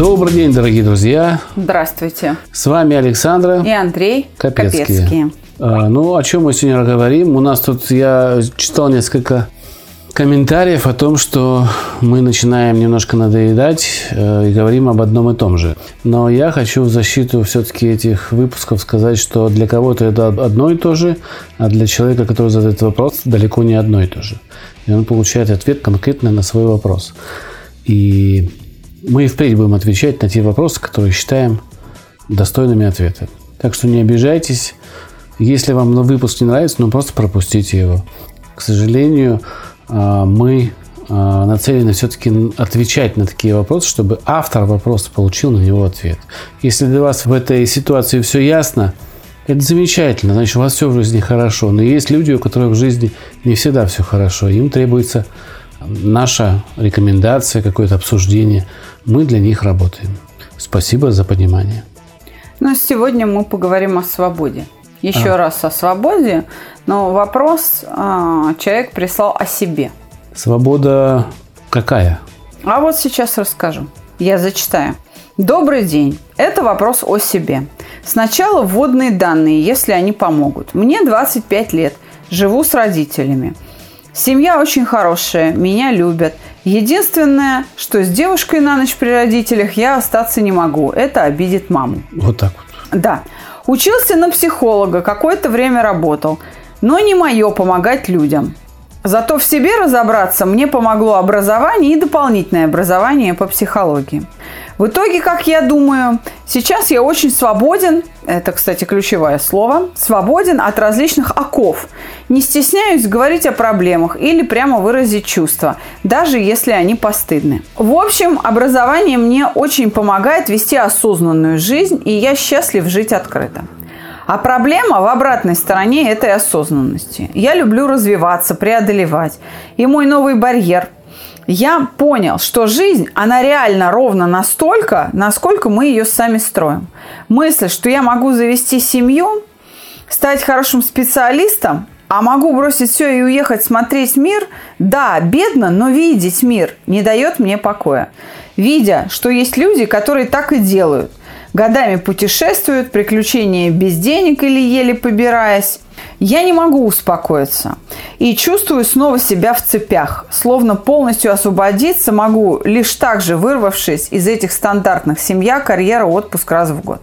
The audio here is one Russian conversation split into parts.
Добрый день, дорогие друзья. Здравствуйте. С вами Александра И Андрей Капецкий. Капецкий. А, Ну, о чем мы сегодня говорим? У нас тут, я читал несколько комментариев о том, что мы начинаем немножко надоедать э, и говорим об одном и том же. Но я хочу в защиту все-таки этих выпусков сказать, что для кого-то это одно и то же, а для человека, который задает вопрос, далеко не одно и то же. И он получает ответ конкретно на свой вопрос. И мы и впредь будем отвечать на те вопросы, которые считаем достойными ответа. Так что не обижайтесь. Если вам выпуск не нравится, ну просто пропустите его. К сожалению, а, мы а, нацелены все-таки отвечать на такие вопросы, чтобы автор вопроса получил на него ответ. Если для вас в этой ситуации все ясно, это замечательно, значит, у вас все в жизни хорошо. Но есть люди, у которых в жизни не всегда все хорошо. Им требуется наша рекомендация, какое-то обсуждение. Мы для них работаем. Спасибо за понимание. Ну, сегодня мы поговорим о свободе. Еще А. раз о свободе, но вопрос а, человек прислал о себе. Свобода какая? А вот сейчас расскажу. Я зачитаю. Добрый день. Это вопрос о себе. Сначала вводные данные, если они помогут. Мне 25 лет. Живу с родителями. Семья очень хорошая, меня любят. Единственное, что с девушкой на ночь при родителях я остаться не могу. Это обидит маму. Вот так вот. Да. Учился на психолога, какое-то время работал. Но не мое помогать людям. Зато в себе разобраться мне помогло образование и дополнительное образование по психологии. В итоге, как я думаю, сейчас я очень свободен, это, кстати, ключевое слово, свободен от различных оков. Не стесняюсь говорить о проблемах или прямо выразить чувства, даже если они постыдны. В общем, образование мне очень помогает вести осознанную жизнь, и я счастлив жить открыто. А проблема в обратной стороне этой осознанности. Я люблю развиваться, преодолевать. И мой новый барьер. Я понял, что жизнь, она реально ровно настолько, насколько мы ее сами строим. Мысль, что я могу завести семью, стать хорошим специалистом, а могу бросить все и уехать смотреть мир, да, бедно, но видеть мир не дает мне покоя. Видя, что есть люди, которые так и делают. Годами путешествуют, приключения без денег или еле побираясь. Я не могу успокоиться и чувствую снова себя в цепях, словно полностью освободиться могу, лишь так же вырвавшись из этих стандартных семья, карьера, отпуск раз в год.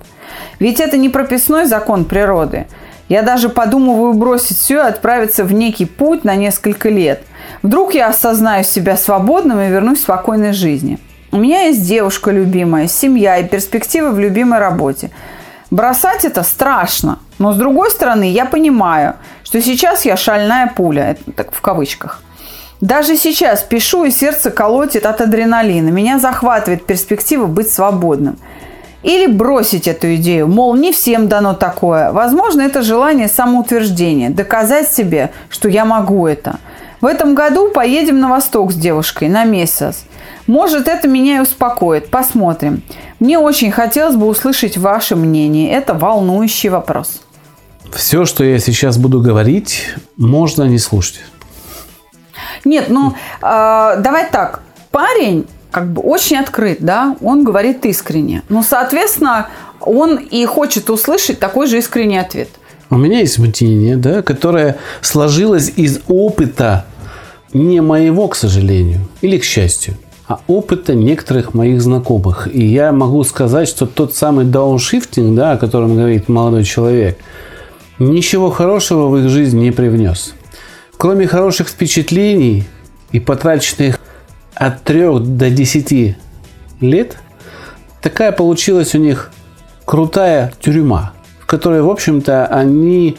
Ведь это не прописной закон природы. Я даже подумываю бросить все и отправиться в некий путь на несколько лет. Вдруг я осознаю себя свободным и вернусь к спокойной жизни. У меня есть девушка любимая, семья и перспективы в любимой работе. Бросать это страшно, но с другой стороны я понимаю, что сейчас я шальная пуля, это так в кавычках. Даже сейчас пишу, и сердце колотит от адреналина. Меня захватывает перспектива быть свободным. Или бросить эту идею, мол, не всем дано такое. Возможно, это желание самоутверждения, доказать себе, что я могу это. В этом году поедем на восток с девушкой на месяц. Может, это меня и успокоит. Посмотрим. Мне очень хотелось бы услышать ваше мнение. Это волнующий вопрос. Все, что я сейчас буду говорить, можно не слушать. Нет, ну, э, давай так. Парень как бы очень открыт, да, он говорит искренне. Ну, соответственно, он и хочет услышать такой же искренний ответ. У меня есть мнение, да, которое сложилось из опыта не моего, к сожалению, или к счастью, опыта некоторых моих знакомых. И я могу сказать, что тот самый дауншифтинг, да, о котором говорит молодой человек, ничего хорошего в их жизнь не привнес. Кроме хороших впечатлений и потраченных от 3 до 10 лет, такая получилась у них крутая тюрьма, в которой, в общем-то, они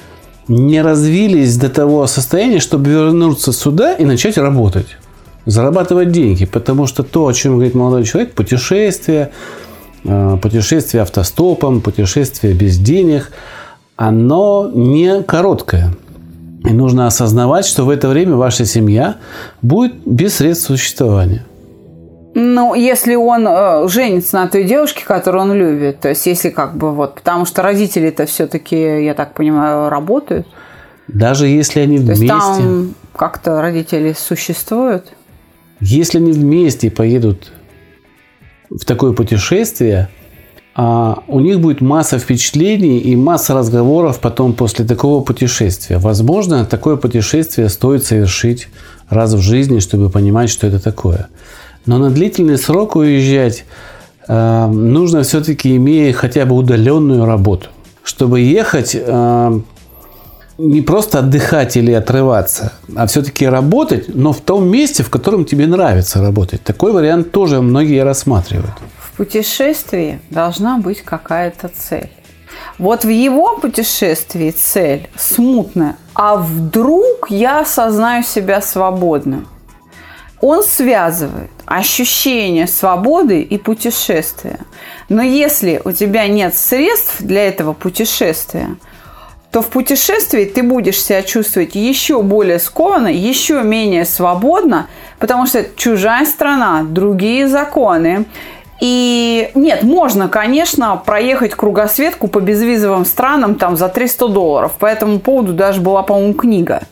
не развились до того состояния, чтобы вернуться сюда и начать работать, зарабатывать деньги. Потому что то, о чем говорит молодой человек, путешествия, э, путешествие автостопом, путешествие без денег, оно не короткое. И нужно осознавать, что в это время ваша семья будет без средств существования. Ну, если он э, женится на той девушке, которую он любит, то есть если как бы вот, потому что родители-то все-таки, я так понимаю, работают. Даже если они То вместе, есть там как-то родители существуют. Если они вместе поедут в такое путешествие, а, у них будет масса впечатлений и масса разговоров потом после такого путешествия. Возможно, такое путешествие стоит совершить раз в жизни, чтобы понимать, что это такое. Но на длительный срок уезжать э, нужно все-таки имея хотя бы удаленную работу. Чтобы ехать, э, не просто отдыхать или отрываться, а все-таки работать, но в том месте, в котором тебе нравится работать. Такой вариант тоже многие рассматривают. В путешествии должна быть какая-то цель. Вот в его путешествии цель смутная. А вдруг я осознаю себя свободным? Он связывает ощущение свободы и путешествия. Но если у тебя нет средств для этого путешествия, то в путешествии ты будешь себя чувствовать еще более скованно, еще менее свободно, потому что это чужая страна, другие законы. И нет, можно, конечно, проехать кругосветку по безвизовым странам там за 300 долларов. По этому поводу даже была, по-моему, книга.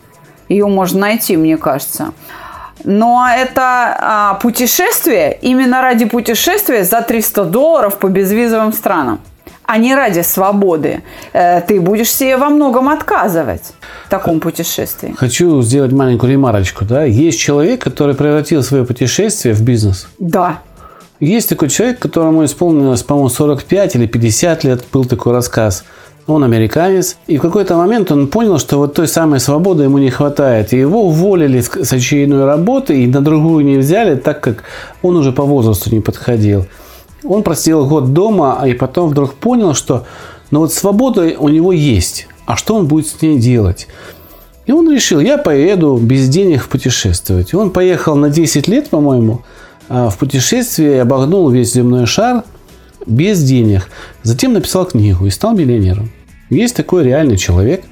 Ее можно найти, мне кажется. Но это а, путешествие именно ради путешествия за 300 долларов по безвизовым странам, а не ради свободы. Э, ты будешь себе во многом отказывать в таком путешествии. Хочу сделать маленькую ремарочку. Да? Есть человек, который превратил свое путешествие в бизнес. Да. Есть такой человек, которому исполнилось, по-моему, 45 или 50 лет, был такой рассказ. Он американец. И в какой-то момент он понял, что вот той самой свободы ему не хватает. И его уволили с очередной работы и на другую не взяли, так как он уже по возрасту не подходил. Он просидел год дома, и потом вдруг понял, что ну вот свобода у него есть. А что он будет с ней делать? И он решил, я поеду без денег путешествовать. И он поехал на 10 лет, по-моему, а, в путешествие, обогнул весь земной шар без денег. Затем написал книгу и стал миллионером. Есть такой реальный человек,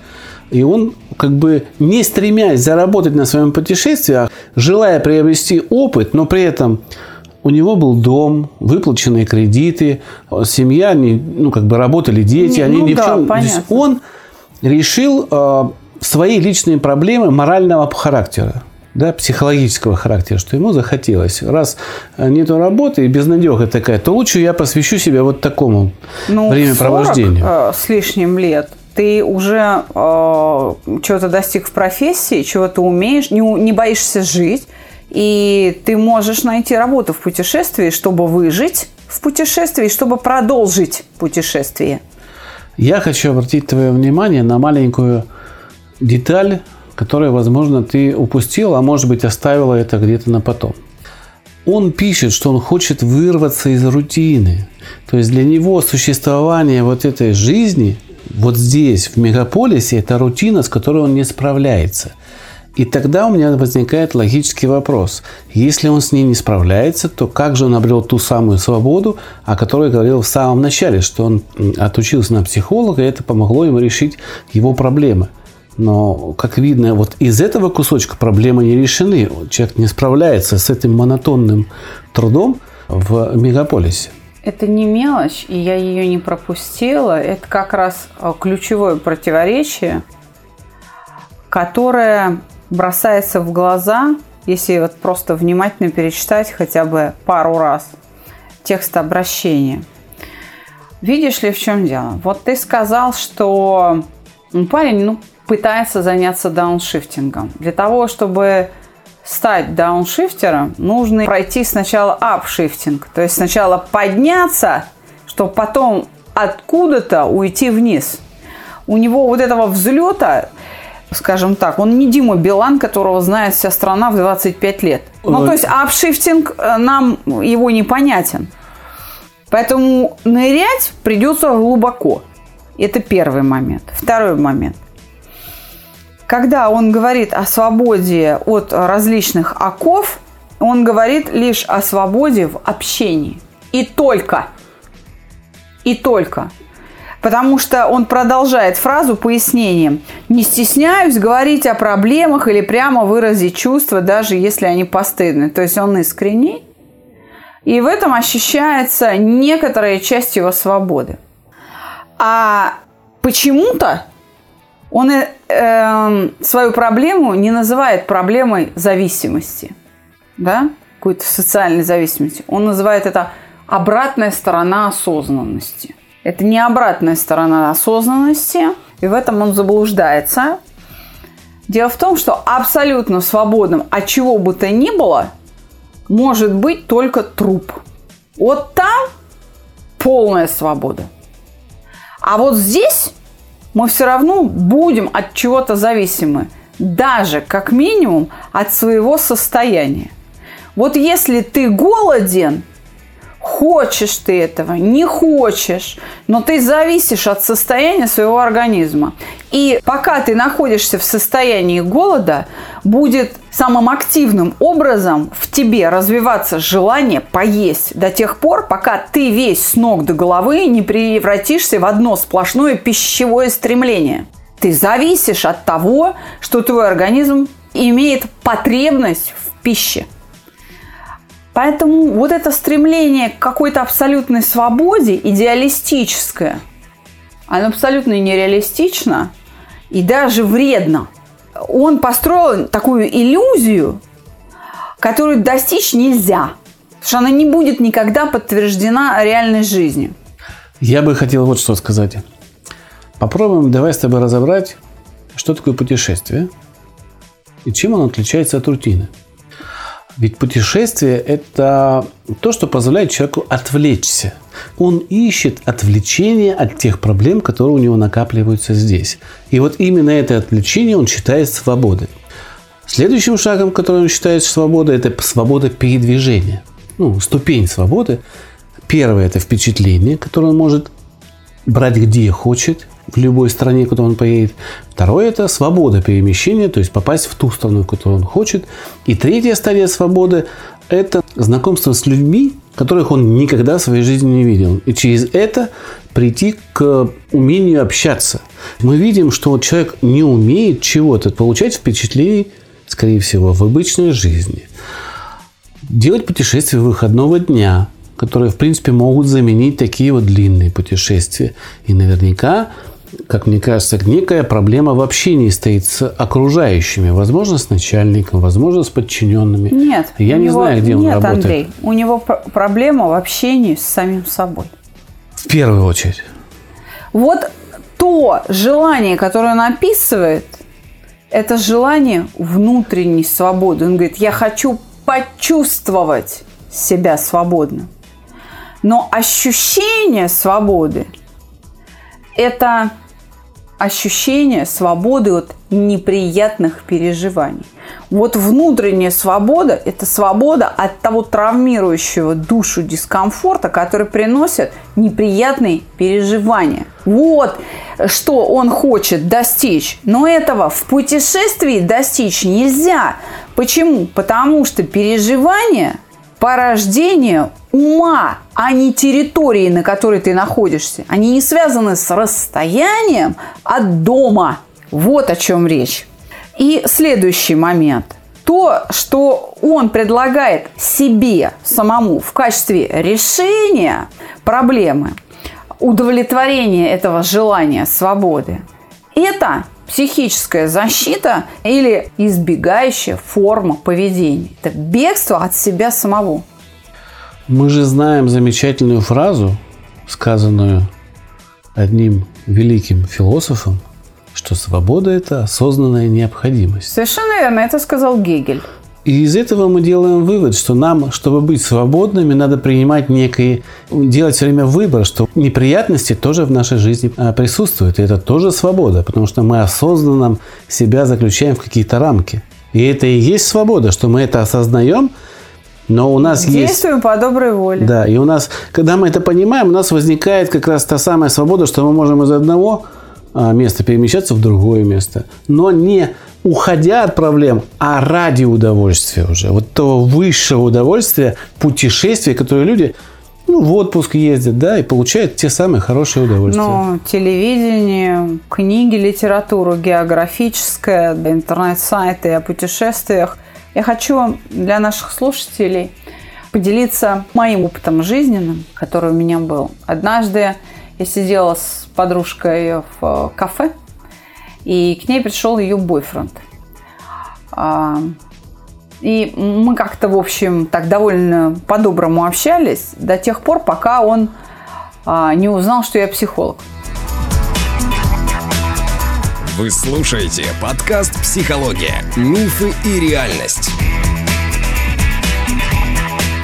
и он, как бы не стремясь заработать на своем путешествии, а желая приобрести опыт, но при этом у него был дом, выплаченные кредиты, семья, ну, как бы работали дети, они ну, ни в да, чем. То есть понятно. он решил э, свои личные проблемы морального характера да, психологического характера, что ему захотелось. Раз нету работы и безнадега такая, то лучше я посвящу себя вот такому Ну, времяпровождению. 40, э, с лишним лет ты уже э, чего-то достиг в профессии, чего ты умеешь, не, не боишься жить, и ты можешь найти работу в путешествии, чтобы выжить в путешествии, чтобы продолжить путешествие. Я хочу обратить твое внимание на маленькую деталь, которую, возможно, ты упустил, а может быть оставила это где-то на потом. Он пишет, что он хочет вырваться из рутины. То есть для него существование вот этой жизни вот здесь, в мегаполисе, это рутина, с которой он не справляется. И тогда у меня возникает логический вопрос. Если он с ней не справляется, то как же он обрел ту самую свободу, о которой говорил в самом начале, что он отучился на психолога, и это помогло ему решить его проблемы. Но, как видно, вот из этого кусочка проблемы не решены. Человек не справляется с этим монотонным трудом в мегаполисе. Это не мелочь, и я ее не пропустила. Это как раз э, ключевое противоречие, которое бросается в глаза, если вот просто внимательно перечитать хотя бы пару раз текст обращения. Видишь ли, в чем дело? Вот ты сказал, что ну, парень ну, пытается заняться дауншифтингом. Для того, чтобы стать дауншифтером, нужно пройти сначала апшифтинг. То есть сначала подняться, чтобы потом откуда-то уйти вниз. У него вот этого взлета, скажем так, он не Дима Билан, которого знает вся страна в 25 лет. Ну, то есть апшифтинг э, нам его непонятен. Поэтому нырять придется глубоко. Это первый момент. Второй момент. Когда он говорит о свободе от различных оков, он говорит лишь о свободе в общении. И только. И только. Потому что он продолжает фразу пояснением. Не стесняюсь говорить о проблемах или прямо выразить чувства, даже если они постыдны. То есть он искренний. И в этом ощущается некоторая часть его свободы. А почему-то он э, э, свою проблему не называет проблемой зависимости, да, какой-то социальной зависимости. Он называет это обратная сторона осознанности. Это не обратная сторона осознанности, и в этом он заблуждается. Дело в том, что абсолютно свободным от чего бы то ни было может быть только труп. Вот там полная свобода. А вот здесь мы все равно будем от чего-то зависимы. Даже, как минимум, от своего состояния. Вот если ты голоден – Хочешь ты этого, не хочешь, но ты зависишь от состояния своего организма. И пока ты находишься в состоянии голода, будет самым активным образом в тебе развиваться желание поесть до тех пор, пока ты весь с ног до головы не превратишься в одно сплошное пищевое стремление. Ты зависишь от того, что твой организм имеет потребность в пище. Поэтому вот это стремление к какой-то абсолютной свободе, идеалистическое, оно абсолютно нереалистично и даже вредно. Он построил такую иллюзию, которую достичь нельзя, потому что она не будет никогда подтверждена реальной жизнью. Я бы хотел вот что сказать. Попробуем давай с тобой разобрать, что такое путешествие и чем оно отличается от рутины. Ведь путешествие – это то, что позволяет человеку отвлечься. Он ищет отвлечение от тех проблем, которые у него накапливаются здесь. И вот именно это отвлечение он считает свободой. Следующим шагом, который он считает свободой, это свобода передвижения. Ну, ступень свободы. Первое – это впечатление, которое он может брать где хочет, в любой стране, куда он поедет. Второе – это свобода перемещения, то есть попасть в ту страну, которую он хочет. И третья стадия свободы – это знакомство с людьми, которых он никогда в своей жизни не видел. И через это прийти к умению общаться. Мы видим, что человек не умеет чего-то получать впечатлений, скорее всего, в обычной жизни. Делать путешествия выходного дня, которые, в принципе, могут заменить такие вот длинные путешествия. И наверняка как мне кажется, некая проблема в общении стоит с окружающими. Возможно, с начальником, возможно, с подчиненными. Нет. Я не него, знаю, где нет, он работает. Андрей, у него проблема в общении с самим собой. В первую очередь. Вот то желание, которое он описывает, это желание внутренней свободы. Он говорит, я хочу почувствовать себя свободным. Но ощущение свободы – это ощущение свободы от неприятных переживаний. Вот внутренняя свобода – это свобода от того травмирующего душу дискомфорта, который приносит неприятные переживания. Вот что он хочет достичь. Но этого в путешествии достичь нельзя. Почему? Потому что переживания порождение ума, а не территории, на которой ты находишься. Они не связаны с расстоянием от дома. Вот о чем речь. И следующий момент. То, что он предлагает себе самому в качестве решения проблемы, удовлетворения этого желания свободы, это психическая защита или избегающая форма поведения. Это бегство от себя самого. Мы же знаем замечательную фразу, сказанную одним великим философом, что свобода – это осознанная необходимость. Совершенно верно, это сказал Гегель. И из этого мы делаем вывод, что нам, чтобы быть свободными, надо принимать некие, делать все время выбор, что неприятности тоже в нашей жизни а, присутствуют. И это тоже свобода, потому что мы осознанно себя заключаем в какие-то рамки. И это и есть свобода, что мы это осознаем, но у нас Действуем есть... Действуем по доброй воле. Да, и у нас, когда мы это понимаем, у нас возникает как раз та самая свобода, что мы можем из одного а, места перемещаться в другое место. Но не уходя от проблем, а ради удовольствия уже. Вот того высшего удовольствия, путешествия, которое люди ну, в отпуск ездят, да, и получают те самые хорошие удовольствия. Ну, телевидение, книги, литература географическая, интернет-сайты о путешествиях. Я хочу для наших слушателей поделиться моим опытом жизненным, который у меня был. Однажды я сидела с подружкой в кафе, и к ней пришел ее бойфренд. А, и мы как-то, в общем, так довольно по-доброму общались до тех пор, пока он а, не узнал, что я психолог. Вы слушаете подкаст «Психология. Мифы и реальность».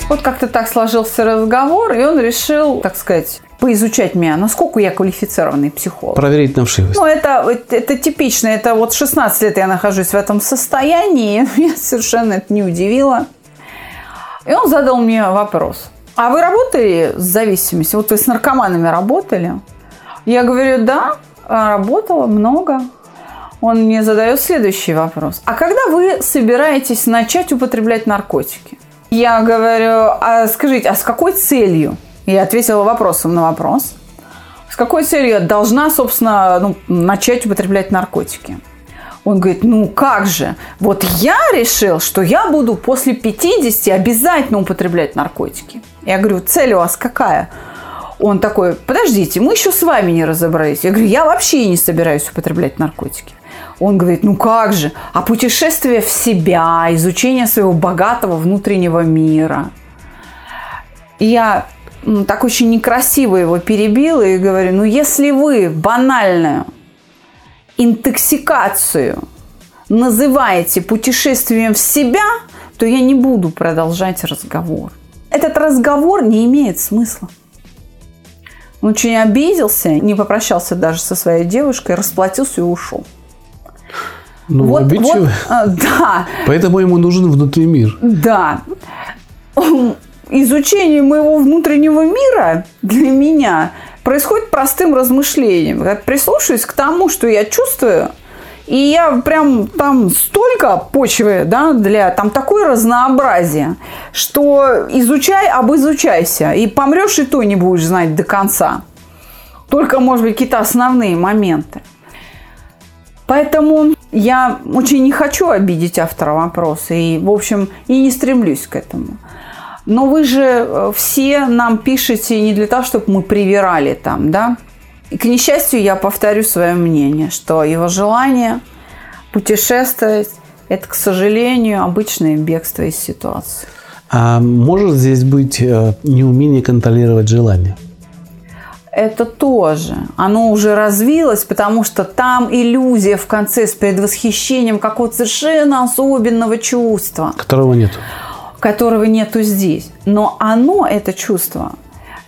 Вот как-то так сложился разговор, и он решил, так сказать, поизучать меня, насколько я квалифицированный психолог. Проверить на вшивость. Ну, это, это типично. Это вот 16 лет я нахожусь в этом состоянии. Меня совершенно это не удивило. И он задал мне вопрос. А вы работали с зависимостью? Вот вы с наркоманами работали? Я говорю, да, работала много. Он мне задает следующий вопрос. А когда вы собираетесь начать употреблять наркотики? Я говорю, а скажите, а с какой целью? Я ответила вопросом на вопрос. С какой целью я должна, собственно, ну, начать употреблять наркотики? Он говорит, ну как же, вот я решил, что я буду после 50 обязательно употреблять наркотики. Я говорю, цель у вас какая? Он такой, подождите, мы еще с вами не разобрались. Я говорю, я вообще не собираюсь употреблять наркотики. Он говорит, ну как же, а путешествие в себя, изучение своего богатого внутреннего мира. И я ну, так очень некрасиво его перебила и говорю, ну если вы банальную интоксикацию называете путешествием в себя, то я не буду продолжать разговор. Этот разговор не имеет смысла. Он очень обиделся, не попрощался даже со своей девушкой, расплатился и ушел. Ну, вот, обидчивый. Вот, а, да. Поэтому ему нужен внутренний мир. Да изучение моего внутреннего мира для меня происходит простым размышлением. Я прислушаюсь к тому, что я чувствую, и я прям там столько почвы, да, для там такое разнообразие, что изучай, обизучайся, и помрешь, и то не будешь знать до конца. Только, может быть, какие-то основные моменты. Поэтому я очень не хочу обидеть автора вопроса и, в общем, и не стремлюсь к этому. Но вы же э, все нам пишете не для того, чтобы мы привирали там, да? И, к несчастью, я повторю свое мнение, что его желание путешествовать – это, к сожалению, обычное бегство из ситуации. А может здесь быть э, неумение контролировать желание? Это тоже. Оно уже развилось, потому что там иллюзия в конце с предвосхищением какого-то совершенно особенного чувства. Которого нет которого нету здесь. Но оно, это чувство,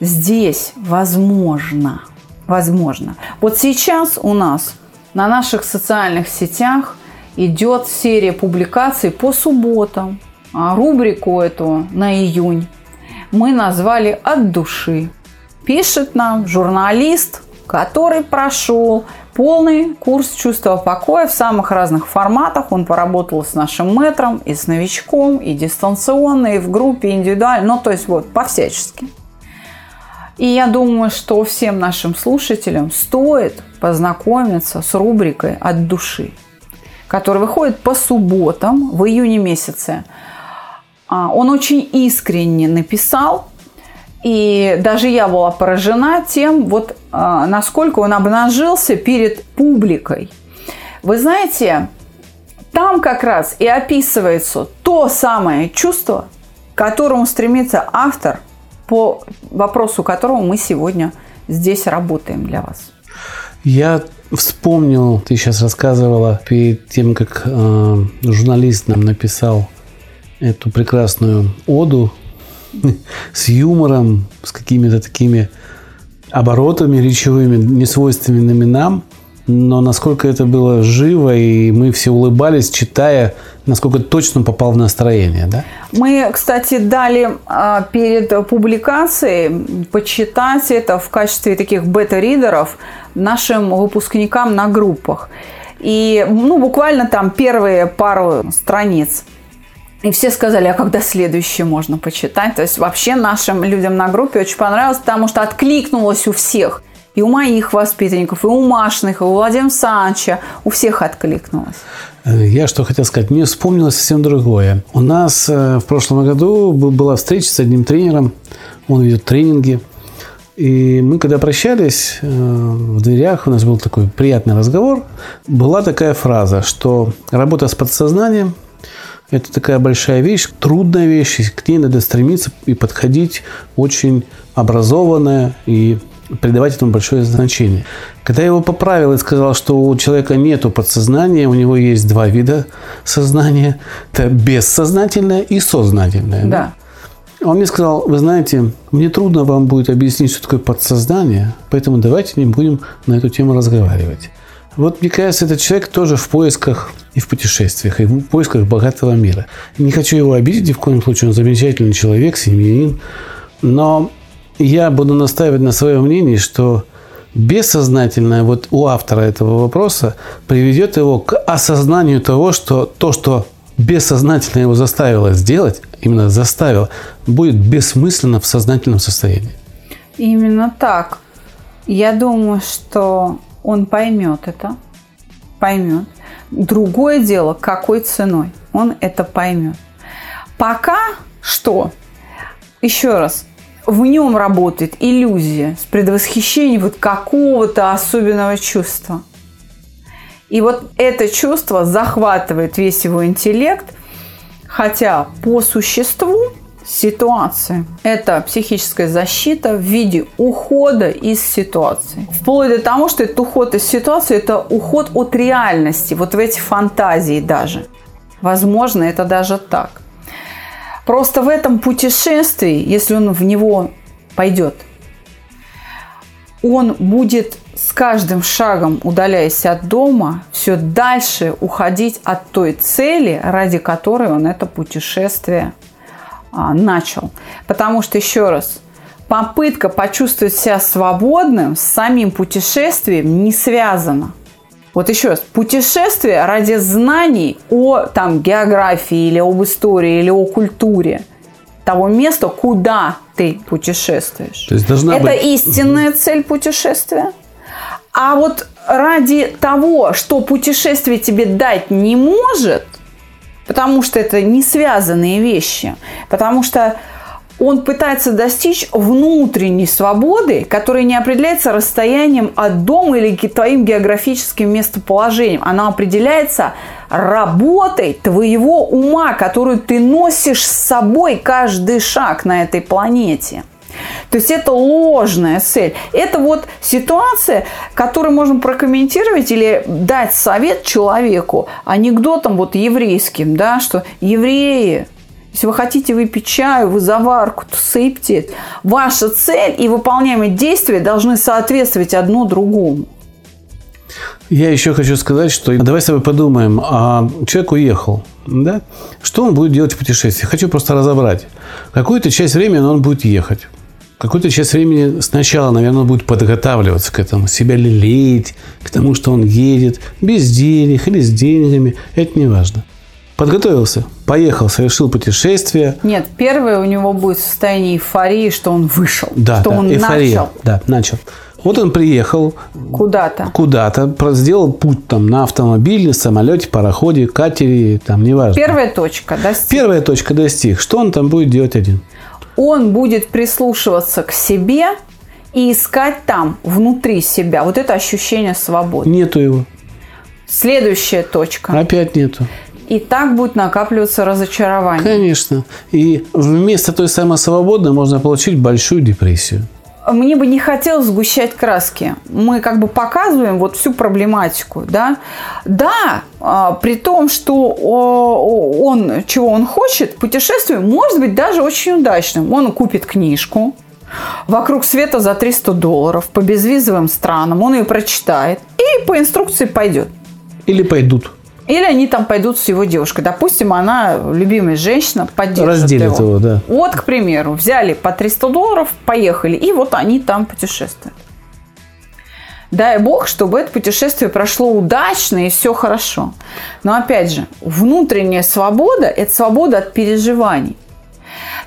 здесь возможно. Возможно. Вот сейчас у нас на наших социальных сетях идет серия публикаций по субботам. А рубрику эту на июнь мы назвали «От души». Пишет нам журналист, который прошел полный курс чувства покоя в самых разных форматах. Он поработал с нашим метром, и с новичком, и дистанционно, и в группе, и индивидуально. Ну, то есть вот по-всячески. И я думаю, что всем нашим слушателям стоит познакомиться с рубрикой «От души», которая выходит по субботам в июне месяце. А, он очень искренне написал и даже я была поражена тем, вот а, насколько он обнажился перед публикой. Вы знаете, там как раз и описывается то самое чувство, к которому стремится автор, по вопросу которого мы сегодня здесь работаем для вас. Я вспомнил, ты сейчас рассказывала перед тем, как э, журналист нам написал эту прекрасную оду с юмором, с какими-то такими оборотами речевыми, несвойственными нам, но насколько это было живо, и мы все улыбались, читая, насколько точно попал в настроение, да? Мы, кстати, дали а, перед публикацией почитать это в качестве таких бета-ридеров нашим выпускникам на группах. И ну, буквально там первые пару страниц И все сказали, а когда следующее можно почитать? То есть вообще нашим людям на группе очень понравилось, потому что откликнулось у всех. И у моих воспитанников, и у Машных, и у Владимира Санча. У всех откликнулось. Я что хотел сказать. Мне вспомнилось совсем другое. У нас э, в прошлом году была встреча с одним тренером. Он ведет тренинги. И мы, когда прощались, э, в дверях у нас был такой приятный разговор. Была такая фраза, что работа с подсознанием – это такая большая вещь, трудная вещь, и к ней надо стремиться и подходить очень образованная и придавать этому большое значение. Когда я его поправил и сказал, что у человека нету подсознания, у него есть два вида сознания. Это бессознательное и сознательное. Да. да? Он мне сказал, вы знаете, мне трудно вам будет объяснить, что такое подсознание, поэтому давайте не будем на эту тему разговаривать. Вот, мне кажется, этот человек тоже в поисках и в путешествиях, и в поисках богатого мира. Не хочу его обидеть ни в коем случае, он замечательный человек, семьянин, но я буду настаивать на своем мнении, что бессознательное вот у автора этого вопроса приведет его к осознанию того, что то, что бессознательно его заставило сделать, именно заставило, будет бессмысленно в сознательном состоянии. Именно так. Я думаю, что он поймет это, поймет. Другое дело, какой ценой он это поймет. Пока что, еще раз, в нем работает иллюзия с предвосхищением вот какого-то особенного чувства. И вот это чувство захватывает весь его интеллект, хотя по существу ситуации. Это психическая защита в виде ухода из ситуации. Вплоть до того, что этот уход из ситуации – это уход от реальности, вот в эти фантазии даже. Возможно, это даже так. Просто в этом путешествии, если он в него пойдет, он будет с каждым шагом, удаляясь от дома, все дальше уходить от той цели, ради которой он это путешествие а, начал. Потому что, еще раз, попытка почувствовать себя свободным с самим путешествием не связана. Вот еще раз, путешествие ради знаний о там, географии или об истории или о культуре того места, куда ты путешествуешь. То есть должна Это быть... истинная цель путешествия. А вот ради того, что путешествие тебе дать не может, потому что это не связанные вещи, потому что он пытается достичь внутренней свободы, которая не определяется расстоянием от дома или твоим географическим местоположением. Она определяется работой твоего ума, которую ты носишь с собой каждый шаг на этой планете. То есть это ложная цель. Это вот ситуация, которую можно прокомментировать или дать совет человеку анекдотом вот еврейским, да, что евреи если вы хотите выпить чаю, вы заварку, то сыпьте. Ваша цель и выполняемые действия должны соответствовать одно другому. Я еще хочу сказать, что давай с тобой подумаем, а человек уехал, да? Что он будет делать в путешествии? Хочу просто разобрать. Какую-то часть времени он будет ехать. Какую-то часть времени сначала, наверное, будет подготавливаться к этому, себя лелеять, к тому, что он едет без денег или с деньгами. Это не важно. Подготовился, поехал, совершил путешествие. Нет, первое у него будет состояние эйфории, что он вышел, да, что да, он эйфория, начал. Да, начал. Вот он приехал куда-то, куда-то, сделал путь там на автомобиле, самолете, пароходе, катере, там неважно. Первая точка достиг. Первая точка достиг. Что он там будет делать один? Он будет прислушиваться к себе и искать там внутри себя вот это ощущение свободы. Нету его. Следующая точка. Опять нету. И так будет накапливаться разочарование. Конечно. И вместо той самой свободы можно получить большую депрессию. Мне бы не хотелось сгущать краски. Мы как бы показываем вот всю проблематику, да. Да, а, при том, что он, чего он хочет, путешествие может быть даже очень удачным. Он купит книжку, вокруг света за 300 долларов по безвизовым странам, он ее прочитает и по инструкции пойдет. Или пойдут. Или они там пойдут с его девушкой. Допустим, она любимая женщина, поддержит Разделит его. его, да. Вот, к примеру, взяли по 300 долларов, поехали, и вот они там путешествуют. Дай бог, чтобы это путешествие прошло удачно и все хорошо. Но опять же, внутренняя свобода – это свобода от переживаний.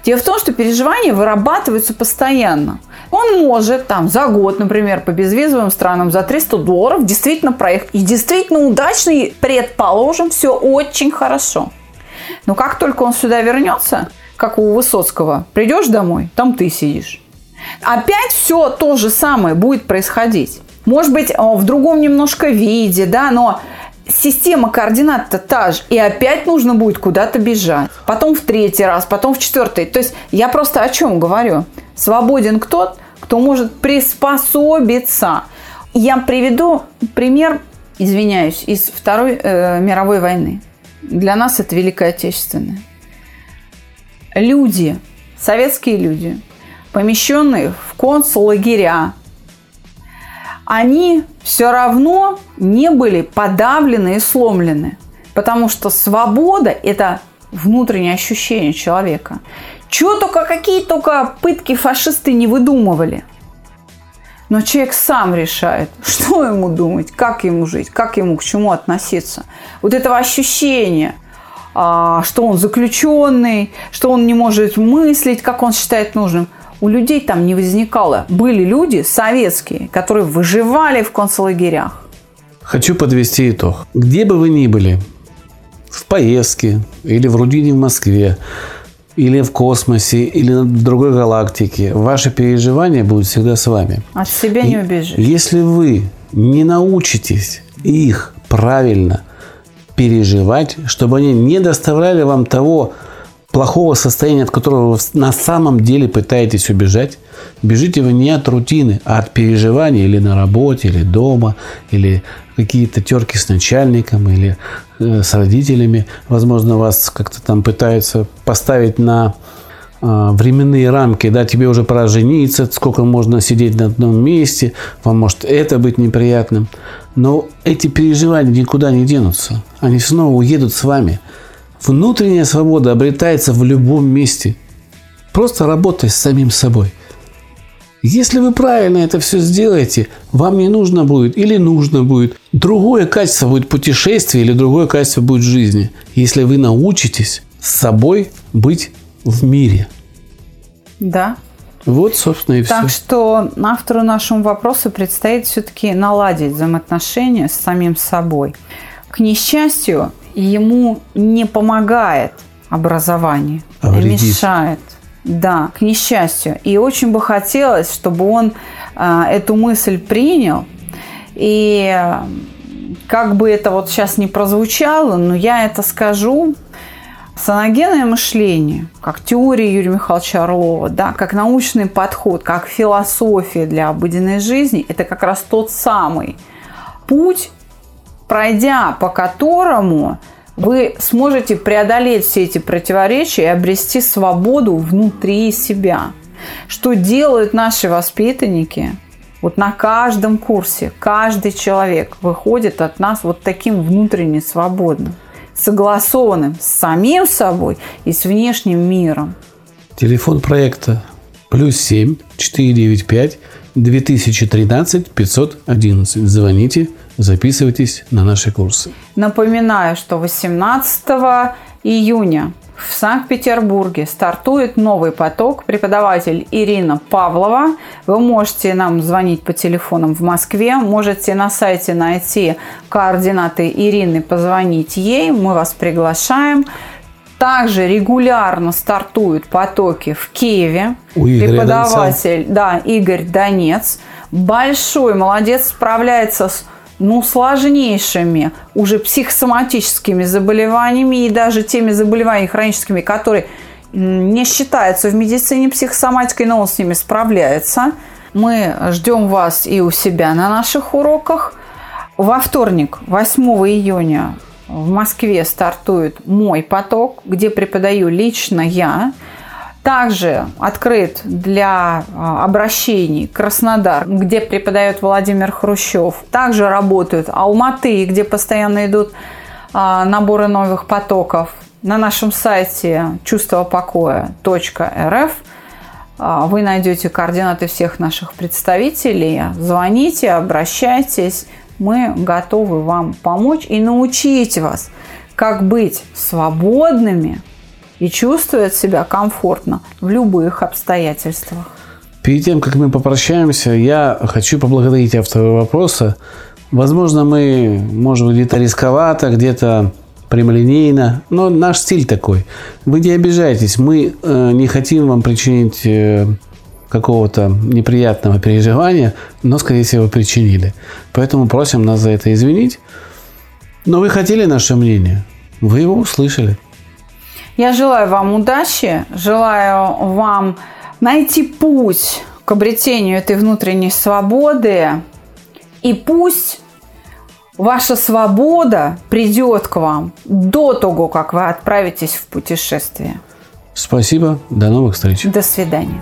Дело в том, что переживания вырабатываются постоянно. Он может там за год, например, по безвизовым странам за 300 долларов действительно проехать. И действительно удачно, и предположим, все очень хорошо. Но как только он сюда вернется, как у Высоцкого, придешь домой, там ты сидишь. Опять все то же самое будет происходить. Может быть, в другом немножко виде, да, но система координат-то та же. И опять нужно будет куда-то бежать. Потом в третий раз, потом в четвертый. То есть я просто о чем говорю? Свободен кто, кто может приспособиться. Я приведу пример, извиняюсь, из Второй э, мировой войны. Для нас это Великая Отечественная. Люди, советские люди, помещенные в концлагеря, они все равно не были подавлены и сломлены. Потому что свобода – это внутреннее ощущение человека. Чего только, какие только пытки фашисты не выдумывали. Но человек сам решает, что ему думать, как ему жить, как ему к чему относиться. Вот этого ощущения, а, что он заключенный, что он не может мыслить, как он считает нужным – у людей там не возникало. Были люди советские, которые выживали в концлагерях. Хочу подвести итог. Где бы вы ни были, в поездке, или в Рудине в Москве, или в космосе, или в другой галактике, ваши переживания будут всегда с вами. От себя не убежишь. Если вы не научитесь их правильно переживать, чтобы они не доставляли вам того плохого состояния, от которого вы на самом деле пытаетесь убежать, бежите вы не от рутины, а от переживаний или на работе, или дома, или какие-то терки с начальником, или э, с родителями. Возможно, вас как-то там пытаются поставить на э, временные рамки, да, тебе уже пора жениться, сколько можно сидеть на одном месте, вам может это быть неприятным. Но эти переживания никуда не денутся. Они снова уедут с вами. Внутренняя свобода обретается в любом месте. Просто работай с самим собой. Если вы правильно это все сделаете, вам не нужно будет или нужно будет. Другое качество будет путешествие или другое качество будет жизни. Если вы научитесь с собой быть в мире. Да. Вот, собственно, и все. Так что автору нашему вопросу предстоит все-таки наладить взаимоотношения с самим собой. К несчастью, ему не помогает образование, а мешает. Да, к несчастью. И очень бы хотелось, чтобы он э, эту мысль принял. И как бы это вот сейчас не прозвучало, но я это скажу. Саногенное мышление, как теория Юрия Михайловича Орлова, да, как научный подход, как философия для обыденной жизни, это как раз тот самый путь, пройдя по которому вы сможете преодолеть все эти противоречия и обрести свободу внутри себя. Что делают наши воспитанники? Вот на каждом курсе каждый человек выходит от нас вот таким внутренне свободным, согласованным с самим собой и с внешним миром. Телефон проекта плюс 7 495 2013 511. Звоните, записывайтесь на наши курсы. Напоминаю, что 18 июня в Санкт-Петербурге стартует новый поток. Преподаватель Ирина Павлова. Вы можете нам звонить по телефонам в Москве. Можете на сайте найти координаты Ирины, позвонить ей. Мы вас приглашаем. Также регулярно стартуют потоки в Киеве. У Игоря Преподаватель, Донца. да, Игорь Донец. Большой молодец, справляется с ну, сложнейшими уже психосоматическими заболеваниями и даже теми заболеваниями хроническими, которые не считаются в медицине психосоматикой, но он с ними справляется. Мы ждем вас и у себя на наших уроках. Во вторник, 8 июня, в Москве стартует мой поток, где преподаю лично я. Также открыт для а, обращений Краснодар, где преподает Владимир Хрущев. Также работают Алматы, где постоянно идут а, наборы новых потоков. На нашем сайте чувство покоя.рф А, Вы найдете координаты всех наших представителей. Звоните, обращайтесь. Мы готовы вам помочь и научить вас, как быть свободными и чувствовать себя комфортно в любых обстоятельствах. Перед тем, как мы попрощаемся, я хочу поблагодарить автора вопроса. Возможно, мы, может быть, где-то рисковато, где-то прямолинейно, но наш стиль такой. Вы не обижайтесь, мы э, не хотим вам причинить э, какого-то неприятного переживания, но, скорее всего, причинили. Поэтому просим нас за это извинить. Но вы хотели наше мнение, вы его услышали. Я желаю вам удачи, желаю вам найти путь к обретению этой внутренней свободы. И пусть ваша свобода придет к вам до того, как вы отправитесь в путешествие. Спасибо, до новых встреч. До свидания.